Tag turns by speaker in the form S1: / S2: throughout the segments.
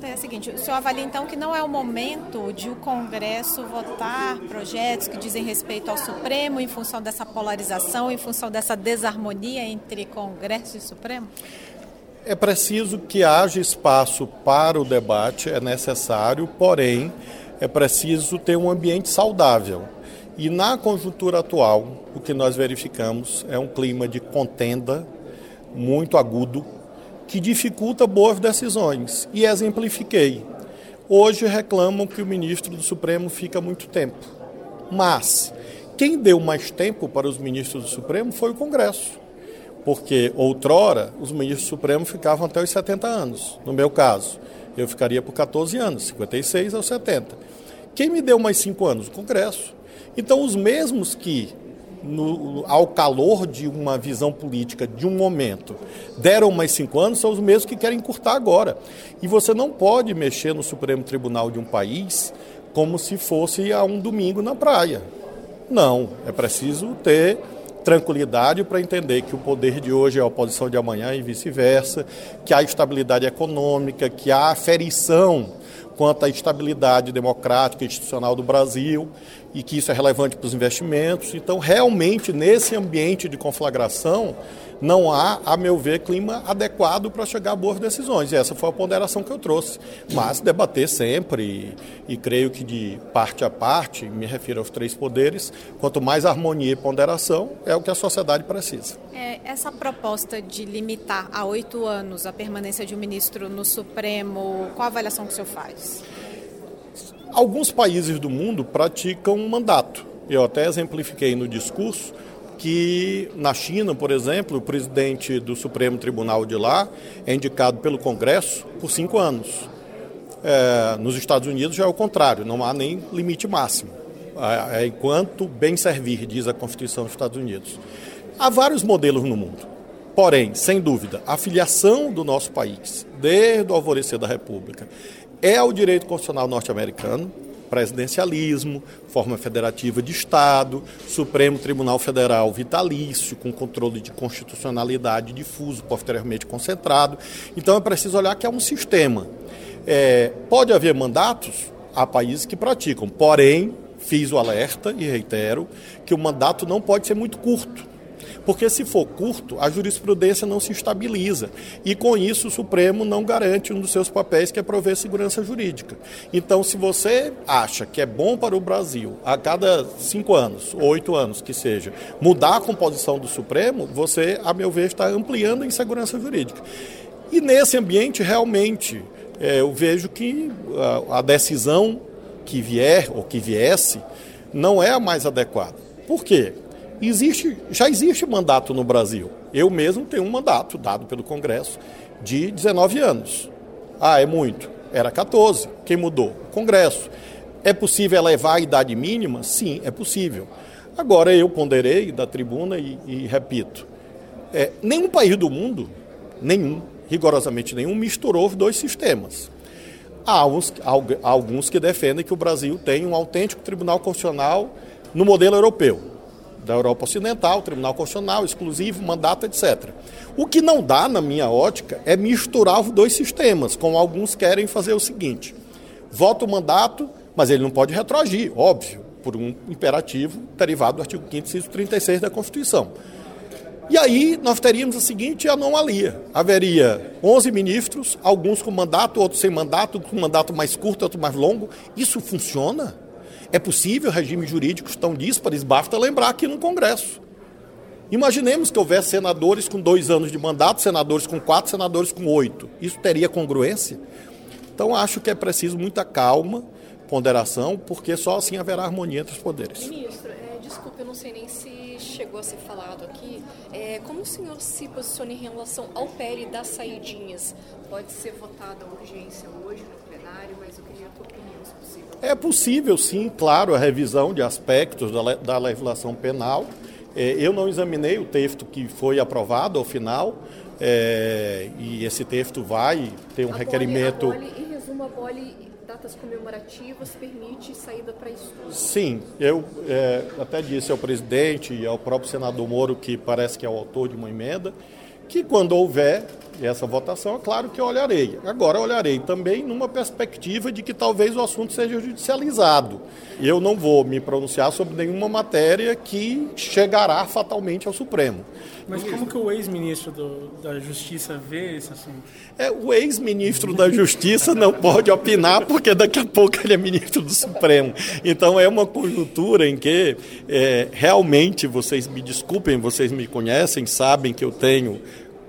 S1: É o seguinte, o senhor avalia então que não é o momento de o Congresso votar projetos que dizem respeito ao Supremo em função dessa polarização, em função dessa desarmonia entre Congresso e Supremo?
S2: É preciso que haja espaço para o debate, é necessário, porém, é preciso ter um ambiente saudável. E na conjuntura atual, o que nós verificamos é um clima de contenda muito agudo, que dificulta boas decisões. E exemplifiquei. Hoje reclamam que o ministro do Supremo fica muito tempo. Mas quem deu mais tempo para os ministros do Supremo foi o Congresso. Porque outrora os ministros do Supremo ficavam até os 70 anos. No meu caso, eu ficaria por 14 anos, 56 aos 70. Quem me deu mais 5 anos? O Congresso. Então, os mesmos que no, ao calor de uma visão política de um momento, deram mais cinco anos, são os mesmos que querem encurtar agora. E você não pode mexer no Supremo Tribunal de um país como se fosse a um domingo na praia. Não, é preciso ter tranquilidade para entender que o poder de hoje é a oposição de amanhã e vice-versa, que há estabilidade econômica, que há aferição quanto à estabilidade democrática e institucional do Brasil e que isso é relevante para os investimentos. Então, realmente, nesse ambiente de conflagração, não há, a meu ver, clima adequado para chegar a boas decisões. E essa foi a ponderação que eu trouxe. Mas debater sempre, e, e creio que de parte a parte, me refiro aos três poderes, quanto mais harmonia e ponderação, é o que a sociedade precisa.
S1: É, essa proposta de limitar a oito anos a permanência de um ministro no Supremo, qual a avaliação que o senhor faz?
S2: Alguns países do mundo praticam um mandato. Eu até exemplifiquei no discurso que na China, por exemplo, o presidente do Supremo Tribunal de lá é indicado pelo Congresso por cinco anos. É, nos Estados Unidos já é o contrário, não há nem limite máximo. É, é enquanto bem servir, diz a Constituição dos Estados Unidos. Há vários modelos no mundo. Porém, sem dúvida, a filiação do nosso país, desde o alvorecer da República, é ao direito constitucional norte-americano, presidencialismo, forma federativa de Estado, Supremo Tribunal Federal vitalício, com controle de constitucionalidade difuso, posteriormente concentrado. Então é preciso olhar que é um sistema. É, pode haver mandatos, há países que praticam, porém, fiz o alerta e reitero que o mandato não pode ser muito curto porque se for curto, a jurisprudência não se estabiliza. E com isso o Supremo não garante um dos seus papéis, que é prover segurança jurídica. Então, se você acha que é bom para o Brasil, a cada cinco anos, oito anos que seja, mudar a composição do Supremo, você, a meu ver, está ampliando a insegurança jurídica. E nesse ambiente, realmente, é, eu vejo que a, a decisão que vier ou que viesse não é a mais adequada. Por quê? Existe, já existe mandato no Brasil. Eu mesmo tenho um mandato dado pelo Congresso de 19 anos. Ah, é muito. Era 14. Quem mudou? O Congresso. É possível elevar a idade mínima? Sim, é possível. Agora eu ponderei da tribuna e, e repito: é, nenhum país do mundo, nenhum, rigorosamente nenhum, misturou os dois sistemas. Há há alguns que defendem que o Brasil tem um autêntico tribunal constitucional no modelo europeu da Europa Ocidental, Tribunal Constitucional, exclusivo, mandato, etc. O que não dá, na minha ótica, é misturar os dois sistemas, como alguns querem fazer o seguinte: vota o mandato, mas ele não pode retroagir, óbvio, por um imperativo derivado do artigo 5 inciso 36 da Constituição. E aí nós teríamos a seguinte anomalia: haveria 11 ministros, alguns com mandato, outros sem mandato, com mandato mais curto, outro mais longo. Isso funciona? É possível regimes jurídicos tão díspares, basta lembrar aqui no Congresso. Imaginemos que houvesse senadores com dois anos de mandato, senadores com quatro, senadores com oito. Isso teria congruência? Então, acho que é preciso muita calma, ponderação, porque só assim haverá harmonia entre os poderes.
S3: Ministro, é, desculpe, eu não sei nem se chegou a ser falado aqui. É, como o senhor se posiciona em relação ao PL das saidinhas? Pode ser votada a urgência hoje no plenário, mas eu queria a tua opinião, se possível.
S2: É possível, sim, claro, a revisão de aspectos da, da legislação penal. É, eu não examinei o texto que foi aprovado ao final, é, e esse texto vai ter um
S3: a
S2: requerimento.
S3: Bole, a bole, em resumo, a BOLE, datas comemorativas, permite saída para estudo.
S2: Sim, eu é, até disse ao presidente e ao próprio senador Moro, que parece que é o autor de uma emenda, que quando houver essa votação, é claro que eu olharei. Agora, olharei também numa perspectiva de que talvez o assunto seja judicializado. Eu não vou me pronunciar sobre nenhuma matéria que chegará fatalmente ao Supremo.
S4: Mas como que o ex-ministro da Justiça vê esse assunto?
S2: É, o ex-ministro da Justiça não pode opinar porque daqui a pouco ele é ministro do Supremo. Então é uma conjuntura em que é, realmente vocês me desculpem, vocês me conhecem, sabem que eu tenho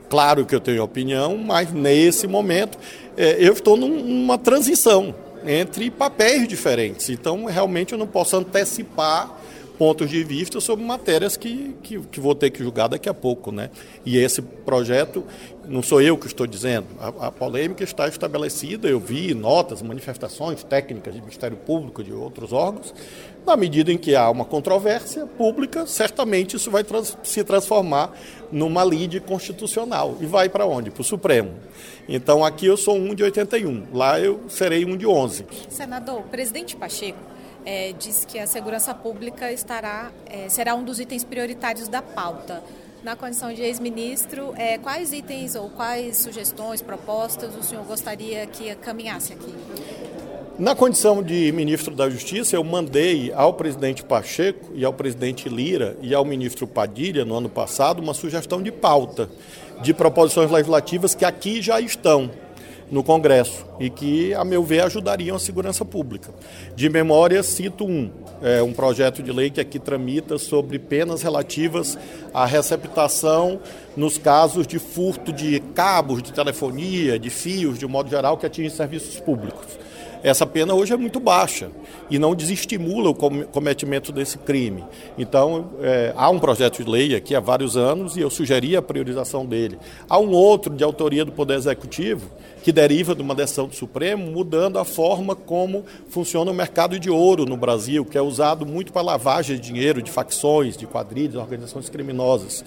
S2: Claro que eu tenho opinião, mas nesse momento é, eu estou numa transição entre papéis diferentes. Então, realmente, eu não posso antecipar pontos de vista sobre matérias que, que, que, vou ter que julgar daqui a pouco. Né? E esse projeto, não sou eu que estou dizendo, a, a, polêmica está estabelecida, eu vi notas, manifestações técnicas do Ministério Público, de outros órgãos, na medida em que há uma controvérsia pública, certamente isso vai trans, se transformar numa lide constitucional. E vai para onde? Para o Supremo. Então aqui eu sou um de 81, lá eu serei um de 11.
S1: Senador, presidente Pacheco é, diz que a segurança pública estará, é, será um dos itens prioritários da pauta. Na condição de ex-ministro, é, quais itens ou quais sugestões, propostas o senhor gostaria que caminhasse aqui?
S2: Na condição de ministro da Justiça, eu mandei ao presidente Pacheco e ao presidente Lira e ao ministro Padilha, no ano passado, uma sugestão de pauta de proposições legislativas que aqui já estão no Congresso e que, a meu ver, ajudariam a segurança pública. De memória, cito um, é, um projeto de lei que aqui tramita sobre penas relativas à receptação nos casos de furto de cabos de telefonia, de fios, de modo geral, que atingem serviços públicos essa pena hoje é muito baixa e não desestimula o cometimento desse crime. Então, é, há um projeto de lei aqui há vários anos e eu sugeri a priorização dele. Há um outro de autoria do Poder Executivo que deriva de uma decisão do Supremo, mudando a forma como funciona o mercado de ouro no Brasil, que é usado muito para lavagem de dinheiro de facções, de quadrilhas, organizações criminosas.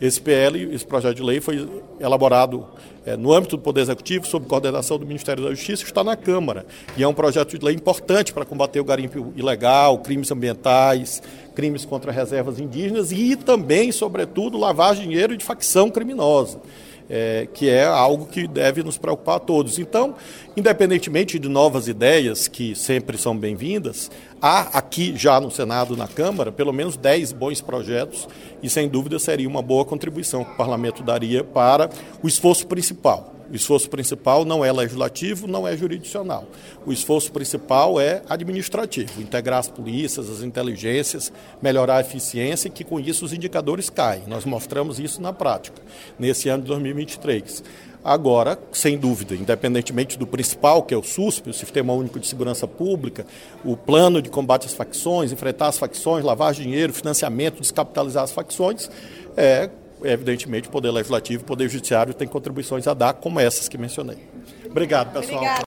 S2: Esse PL, esse projeto de lei, foi elaborado é, no âmbito do Poder Executivo, sob coordenação do Ministério da Justiça, está na Câmara. E é um projeto de lei importante para combater o garimpo ilegal, crimes ambientais, crimes contra reservas indígenas e também, sobretudo, lavar dinheiro de facção criminosa é, que é algo que deve nos preocupar a todos. Então, independentemente de novas ideias, que sempre são bem-vindas, há aqui já no Senado, na Câmara, pelo menos 10 bons projetos e, sem dúvida, seria uma boa contribuição que o Parlamento daria para o esforço principal, o esforço principal não é legislativo, não é jurisdicional. O esforço principal é administrativo, integrar as polícias, as inteligências, melhorar a eficiência e que com isso os indicadores caem. Nós mostramos isso na prática, nesse ano de 2023. Agora, sem dúvida, independentemente do principal, que é o SUSP, o Sistema Único de Segurança Pública, o plano de combate às facções, enfrentar as facções, lavar dinheiro, financiamento, descapitalizar as facções, é evidentemente, o Poder Legislativo e o Poder Judiciário têm contribuições a dar, como essas que mencionei. Obrigado, pessoal. Obrigada.